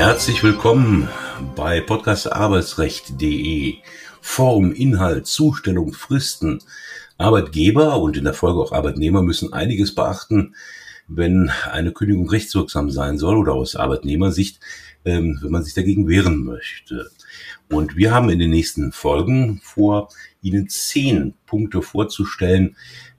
Herzlich willkommen bei podcastarbeitsrecht.de. Form, Inhalt, Zustellung, Fristen. Arbeitgeber und in der Folge auch Arbeitnehmer müssen einiges beachten, wenn eine Kündigung rechtswirksam sein soll oder aus Arbeitnehmersicht, ähm, wenn man sich dagegen wehren möchte. Und wir haben in den nächsten Folgen vor, Ihnen zehn Punkte vorzustellen,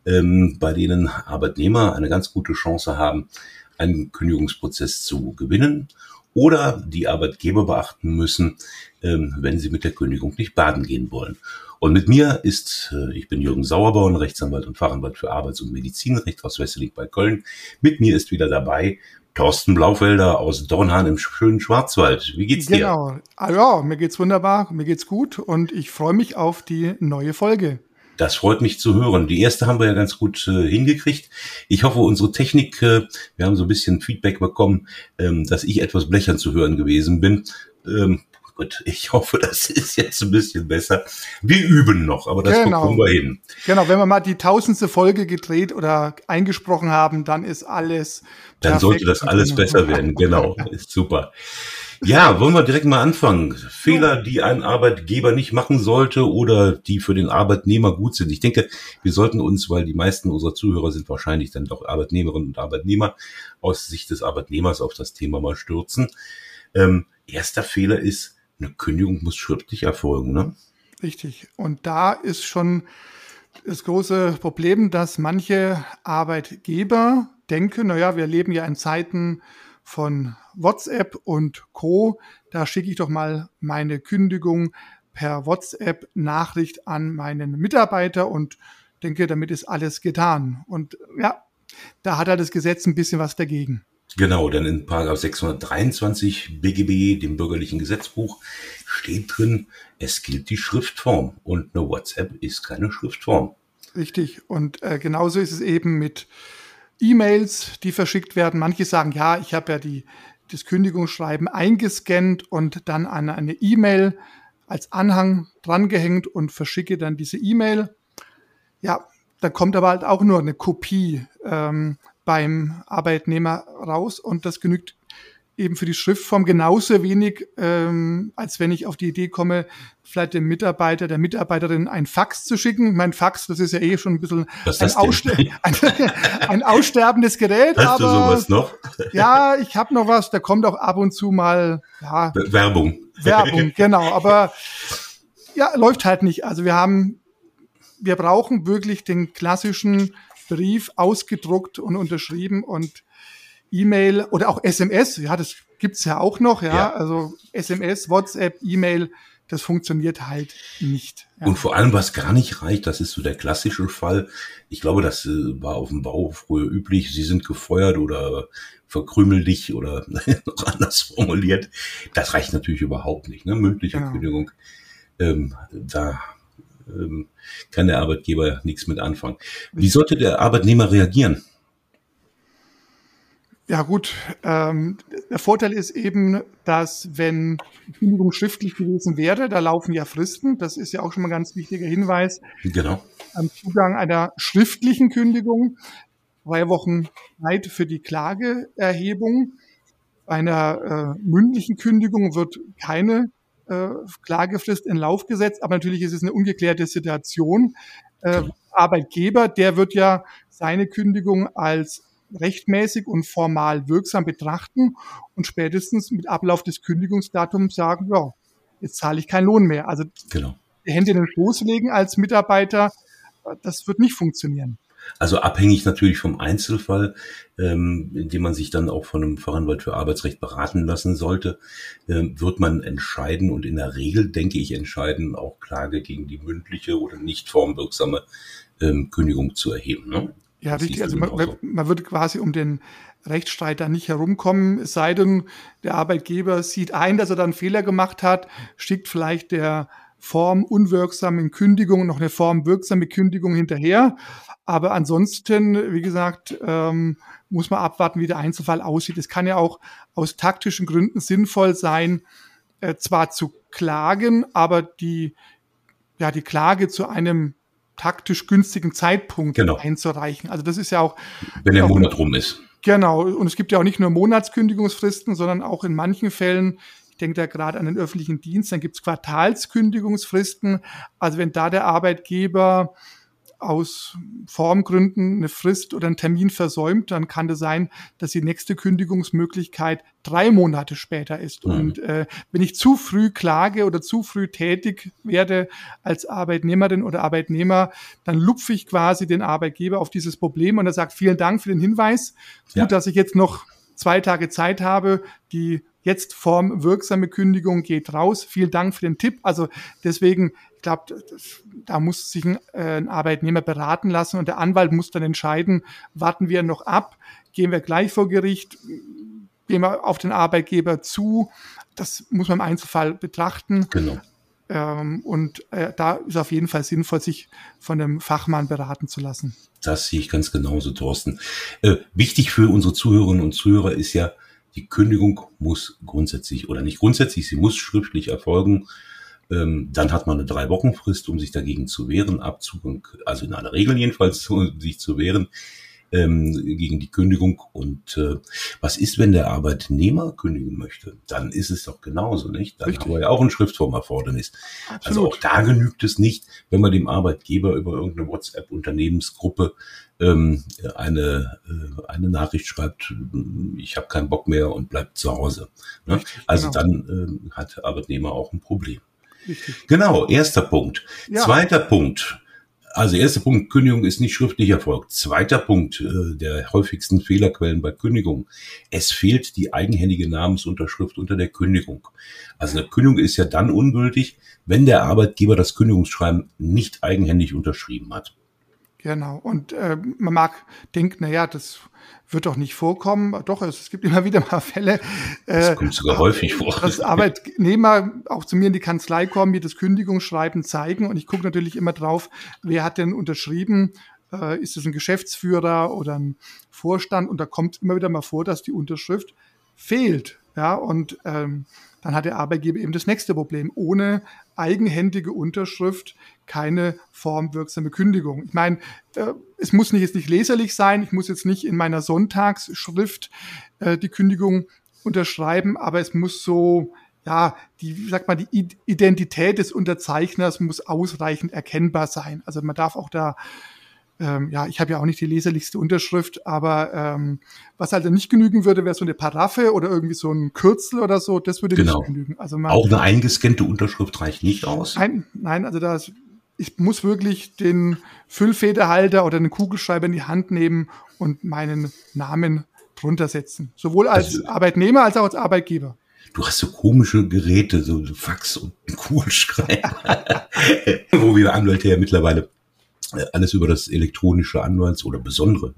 ähm, bei denen Arbeitnehmer eine ganz gute Chance haben, einen Kündigungsprozess zu gewinnen oder die Arbeitgeber beachten müssen, ähm, wenn sie mit der Kündigung nicht baden gehen wollen. Und mit mir ist, äh, ich bin Jürgen Sauerborn, Rechtsanwalt und Fachanwalt für Arbeits- und Medizinrecht aus Westelig bei Köln. Mit mir ist wieder dabei Thorsten Blaufelder aus Dornhahn im schönen Schwarzwald. Wie geht's dir? Genau. Ah, ja, mir geht's wunderbar, mir geht's gut und ich freue mich auf die neue Folge. Das freut mich zu hören. Die erste haben wir ja ganz gut äh, hingekriegt. Ich hoffe, unsere Technik, äh, wir haben so ein bisschen Feedback bekommen, ähm, dass ich etwas blechern zu hören gewesen bin. Ähm, gut, ich hoffe, das ist jetzt ein bisschen besser. Wir üben noch, aber das Genau. bekommen wir hin. Genau, wenn wir mal die tausendste Folge gedreht oder eingesprochen haben, dann ist alles. Dann sollte das alles genau. besser werden. Genau, ist super. Ja, wollen wir direkt mal anfangen. Fehler, die ein Arbeitgeber nicht machen sollte oder die für den Arbeitnehmer gut sind. Ich denke, wir sollten uns, weil die meisten unserer Zuhörer sind wahrscheinlich dann doch Arbeitnehmerinnen und Arbeitnehmer, aus Sicht des Arbeitnehmers auf das Thema mal stürzen. Ähm, erster Fehler ist, eine Kündigung muss schriftlich erfolgen. Ne? Richtig. Und da ist schon das große Problem, dass manche Arbeitgeber denken, naja, wir leben ja in Zeiten von WhatsApp und Co. Da schicke ich doch mal meine Kündigung per WhatsApp-Nachricht an meinen Mitarbeiter und denke, damit ist alles getan. Und ja, da hat er das Gesetz ein bisschen was dagegen. Genau, denn in Paragraph 623 BGB, dem bürgerlichen Gesetzbuch, steht drin, es gilt die Schriftform und eine WhatsApp ist keine Schriftform. Richtig. Und äh, genauso ist es eben mit E-Mails, die verschickt werden. Manche sagen, ja, ich habe ja die, das Kündigungsschreiben eingescannt und dann an eine E-Mail als Anhang drangehängt und verschicke dann diese E-Mail. Ja, da kommt aber halt auch nur eine Kopie ähm, beim Arbeitnehmer raus und das genügt eben für die Schriftform genauso wenig, ähm, als wenn ich auf die Idee komme, vielleicht dem Mitarbeiter, der Mitarbeiterin ein Fax zu schicken. Mein Fax, das ist ja eh schon ein bisschen ein? Ausster ein, ein aussterbendes Gerät. Hast du aber sowas noch? ja, ich habe noch was, da kommt auch ab und zu mal ja, Werbung. Werbung, genau. Aber ja, läuft halt nicht. Also wir haben, wir brauchen wirklich den klassischen Brief ausgedruckt und unterschrieben und E-Mail oder auch SMS, ja, das gibt's ja auch noch, ja. Ja. Also SMS, WhatsApp, E-Mail, das funktioniert halt nicht. Ja. Und vor allem, was gar nicht reicht, das ist so der klassische Fall. Ich glaube, das äh, war auf dem Bau früher üblich. Sie sind gefeuert oder verkrümel dich oder noch anders formuliert. Das reicht natürlich überhaupt nicht. Ne? Mündliche Genau. Kündigung, ähm, da ähm, kann der Arbeitgeber nichts mit anfangen. Wie sollte der Arbeitnehmer reagieren? Ja gut, ähm, der Vorteil ist eben, dass wenn die Kündigung schriftlich gewesen wäre, da laufen ja Fristen, das ist ja auch schon mal ein ganz wichtiger Hinweis, Genau. am Zugang einer schriftlichen Kündigung, drei Wochen Zeit für die Klageerhebung. Bei einer äh, mündlichen Kündigung wird keine äh, Klagefrist in Lauf gesetzt, aber natürlich ist es eine ungeklärte Situation. Äh, Arbeitgeber, der wird ja seine Kündigung als rechtmäßig und formal wirksam betrachten und spätestens mit Ablauf des Kündigungsdatums sagen, ja, jetzt zahle ich keinen Lohn mehr. Also Genau. die Hände in den Schoß legen als Mitarbeiter, das wird nicht funktionieren. Also abhängig natürlich vom Einzelfall, ähm, in dem man sich dann auch von einem Fachanwalt für Arbeitsrecht beraten lassen sollte, ähm, wird man entscheiden und in der Regel, denke ich, entscheiden, auch Klage gegen die mündliche oder nicht formwirksame ähm, Kündigung zu erheben. Ne? Ja, Das richtig. Also man, man würde quasi um den Rechtsstreit da nicht herumkommen, es sei denn, der Arbeitgeber sieht ein, dass er da einen Fehler gemacht hat, schickt vielleicht der formunwirksamen Kündigung noch eine formwirksame Kündigung hinterher. Aber ansonsten, wie gesagt, ähm, muss man abwarten, wie der Einzelfall aussieht. Es kann ja auch aus taktischen Gründen sinnvoll sein, äh, zwar zu klagen, aber die, ja, die Klage zu einem taktisch günstigen Zeitpunkt Genau. einzureichen. Also das ist ja auch Wenn der auch- Monat rum ist. Genau, und es gibt ja auch nicht nur Monatskündigungsfristen, sondern auch in manchen Fällen, ich denke da gerade an den öffentlichen Dienst, dann gibt es Quartalskündigungsfristen. Also wenn da der Arbeitgeber aus Formgründen eine Frist oder einen Termin versäumt, dann kann es sein, dass die nächste Kündigungsmöglichkeit drei Monate später ist. Mhm. Und äh, wenn ich zu früh klage oder zu früh tätig werde als Arbeitnehmerin oder Arbeitnehmer, dann lupfe ich quasi den Arbeitgeber auf dieses Problem und er sagt, vielen Dank für den Hinweis. Ja. Gut, dass ich jetzt noch zwei Tage Zeit habe, die jetzt formwirksame Kündigung geht raus. Vielen Dank für den Tipp. Also deswegen, ich glaube, da muss sich ein, äh, ein, Arbeitnehmer beraten lassen und der Anwalt muss dann entscheiden, warten wir noch ab, gehen wir gleich vor Gericht, gehen wir auf den Arbeitgeber zu. Das muss man im Einzelfall betrachten. Genau. Ähm, und äh, da ist auf jeden Fall sinnvoll, sich von einem Fachmann beraten zu lassen. Das sehe ich ganz genauso, Thorsten. Äh, wichtig für unsere Zuhörerinnen und Zuhörer ist ja, die Kündigung muss grundsätzlich oder nicht grundsätzlich, sie muss schriftlich erfolgen. Ähm, dann hat man eine drei Wochen Frist, um sich dagegen zu wehren, Abzug, also in aller Regel jedenfalls, sich zu wehren ähm, gegen die Kündigung. Und äh, was ist, wenn der Arbeitnehmer kündigen möchte? Dann ist es doch genauso, nicht? Dann Richtig. haben wir ja auch ein Schriftformerfordernis. Absolut. Also auch da genügt es nicht, wenn man dem Arbeitgeber über irgendeine WhatsApp-Unternehmensgruppe ähm, eine, äh, eine Nachricht schreibt, ich habe keinen Bock mehr und bleibt zu Hause. Ne? Richtig, also genau. dann äh, hat der Arbeitnehmer auch ein Problem. Richtig. Genau, erster Punkt. Ja. Zweiter Punkt. Also erster Punkt, Kündigung ist nicht schriftlich erfolgt. Zweiter Punkt äh, der häufigsten Fehlerquellen bei Kündigung. Es fehlt die eigenhändige Namensunterschrift unter der Kündigung. Also eine Kündigung ist ja dann ungültig, wenn der Arbeitgeber das Kündigungsschreiben nicht eigenhändig unterschrieben hat. Genau. Und äh, man mag denken, na ja, das wird doch nicht vorkommen. Doch, es, es gibt immer wieder mal Fälle. Äh, das kommt sogar häufig vor. Dass Arbeitnehmer auch zu mir in die Kanzlei kommen, mir das Kündigungsschreiben zeigen. Und ich gucke natürlich immer drauf, wer hat denn unterschrieben. Äh, ist es ein Geschäftsführer oder ein Vorstand? Und da kommt immer wieder mal vor, dass die Unterschrift fehlt. Ja, und ähm, dann hat der Arbeitgeber eben das nächste Problem. Ohne eigenhändige Unterschrift keine formwirksame Kündigung. Ich meine, äh, es muss nicht jetzt nicht leserlich sein, ich muss jetzt nicht in meiner Sonntagsschrift äh, die Kündigung unterschreiben, aber es muss so, ja, die, wie sagt man, die Identität des Unterzeichners muss ausreichend erkennbar sein. Also man darf auch da ähm, ja, ich habe ja auch nicht die leserlichste Unterschrift, aber ähm, was halt nicht genügen würde, wäre so eine Paraffe oder irgendwie so ein Kürzel oder so, das würde genau. nicht genügen. Also man, auch eine eingescannte Unterschrift reicht nicht aus? Nein, nein, also das, ich muss wirklich den Füllfederhalter oder einen Kugelschreiber in die Hand nehmen und meinen Namen drunter setzen. Sowohl als also, Arbeitnehmer als auch als Arbeitgeber. Du hast so komische Geräte, so Fax und Kugelschreiber, wo wir Anwälte ja mittlerweile alles über das elektronische Anwalts- oder besondere,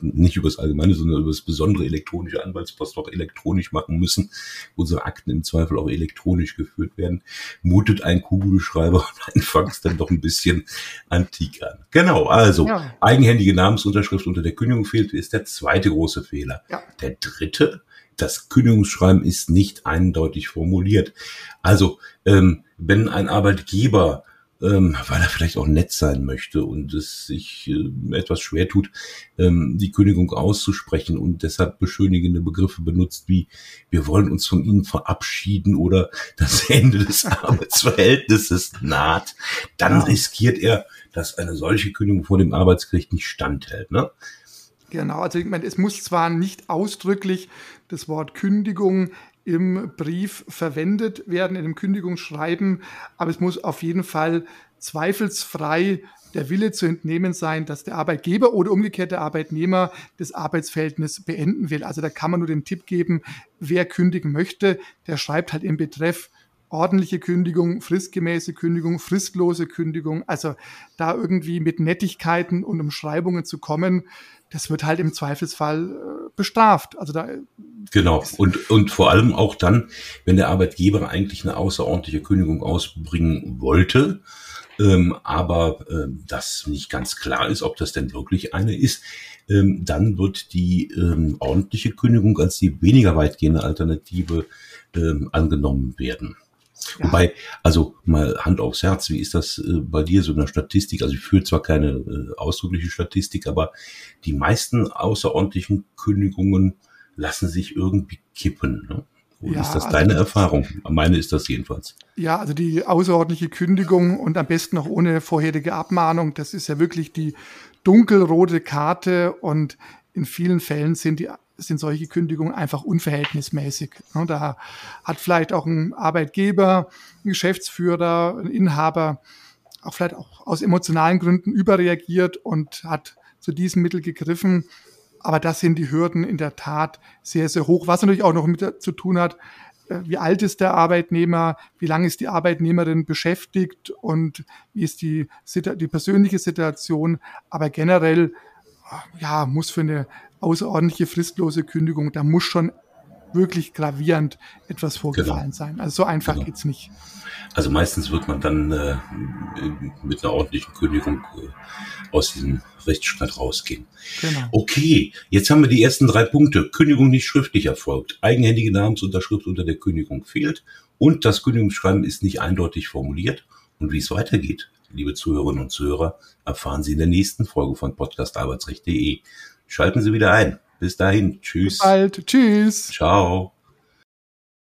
nicht über das allgemeine, sondern über das besondere elektronische Anwaltspostfach elektronisch machen müssen. Unsere Akten im Zweifel auch elektronisch geführt werden. Mutet ein Kugelschreiber und ein Fax dann doch ein bisschen antik an. Genau, also ja. eigenhändige Namensunterschrift unter der Kündigung fehlt, ist der zweite große Fehler. Ja. Der dritte, das Kündigungsschreiben ist nicht eindeutig formuliert. Also, ähm, wenn ein Arbeitgeber ähm, weil er vielleicht auch nett sein möchte und es sich äh, etwas schwer tut, ähm, die Kündigung auszusprechen und deshalb beschönigende Begriffe benutzt wie wir wollen uns von Ihnen verabschieden oder das Ende des Arbeitsverhältnisses naht, dann ja. riskiert er, dass eine solche Kündigung vor dem Arbeitsgericht nicht standhält. Ne? Genau, also ich meine, es muss zwar nicht ausdrücklich das Wort Kündigung im Brief verwendet werden, in dem Kündigungsschreiben, aber es muss auf jeden Fall zweifelsfrei der Wille zu entnehmen sein, dass der Arbeitgeber oder umgekehrt der Arbeitnehmer das Arbeitsverhältnis beenden will. Also da kann man nur den Tipp geben, wer kündigen möchte, der schreibt halt im Betreff ordentliche Kündigung, fristgemäße Kündigung, fristlose Kündigung. Also da irgendwie mit Nettigkeiten und Umschreibungen zu kommen, das wird halt im Zweifelsfall äh, bestraft. Also da Genau. Und, und vor allem auch dann, wenn der Arbeitgeber eigentlich eine außerordentliche Kündigung ausbringen wollte, ähm, aber äh, das nicht ganz klar ist, ob das denn wirklich eine ist, ähm, dann wird die ähm, ordentliche Kündigung als die weniger weitgehende Alternative ähm, angenommen werden. Ja. Wobei, also mal Hand aufs Herz, wie ist das äh, bei dir so in der Statistik? Also ich führe zwar keine äh, ausdrückliche Statistik, aber die meisten außerordentlichen Kündigungen lassen sich irgendwie kippen. Ne? Ja, ist das also deine Erfahrung? Meine ist das jedenfalls. Ja, also die außerordentliche Kündigung und am besten noch ohne vorherige Abmahnung, das ist ja wirklich die dunkelrote Karte und in vielen Fällen sind die sind solche Kündigungen einfach unverhältnismäßig. Da hat vielleicht auch ein Arbeitgeber, ein Geschäftsführer, ein Inhaber auch vielleicht auch aus emotionalen Gründen überreagiert und hat zu diesem Mittel gegriffen. Aber das sind die Hürden in der Tat sehr, sehr hoch. Was natürlich auch noch mit zu tun hat, äh, wie alt ist der Arbeitnehmer, wie lange ist die Arbeitnehmerin beschäftigt und wie ist die, die persönliche Situation. Aber generell ja, muss für eine außerordentliche fristlose Kündigung, da muss schon wirklich gravierend etwas vorgefallen genau. sein. Also so einfach genau. geht's nicht. Also meistens wird man dann äh, mit einer ordentlichen Kündigung äh, aus diesem Rechtsstaat rausgehen. Genau. Okay, jetzt haben wir die ersten drei Punkte. Kündigung nicht schriftlich erfolgt. Eigenhändige Namensunterschrift unter der Kündigung fehlt und das Kündigungsschreiben ist nicht eindeutig formuliert. Und wie es weitergeht, liebe Zuhörerinnen und Zuhörer, erfahren Sie in der nächsten Folge von podcastarbeitsrecht.de. Schalten Sie wieder ein. Bis dahin. Tschüss. Bis bald. Tschüss. Ciao.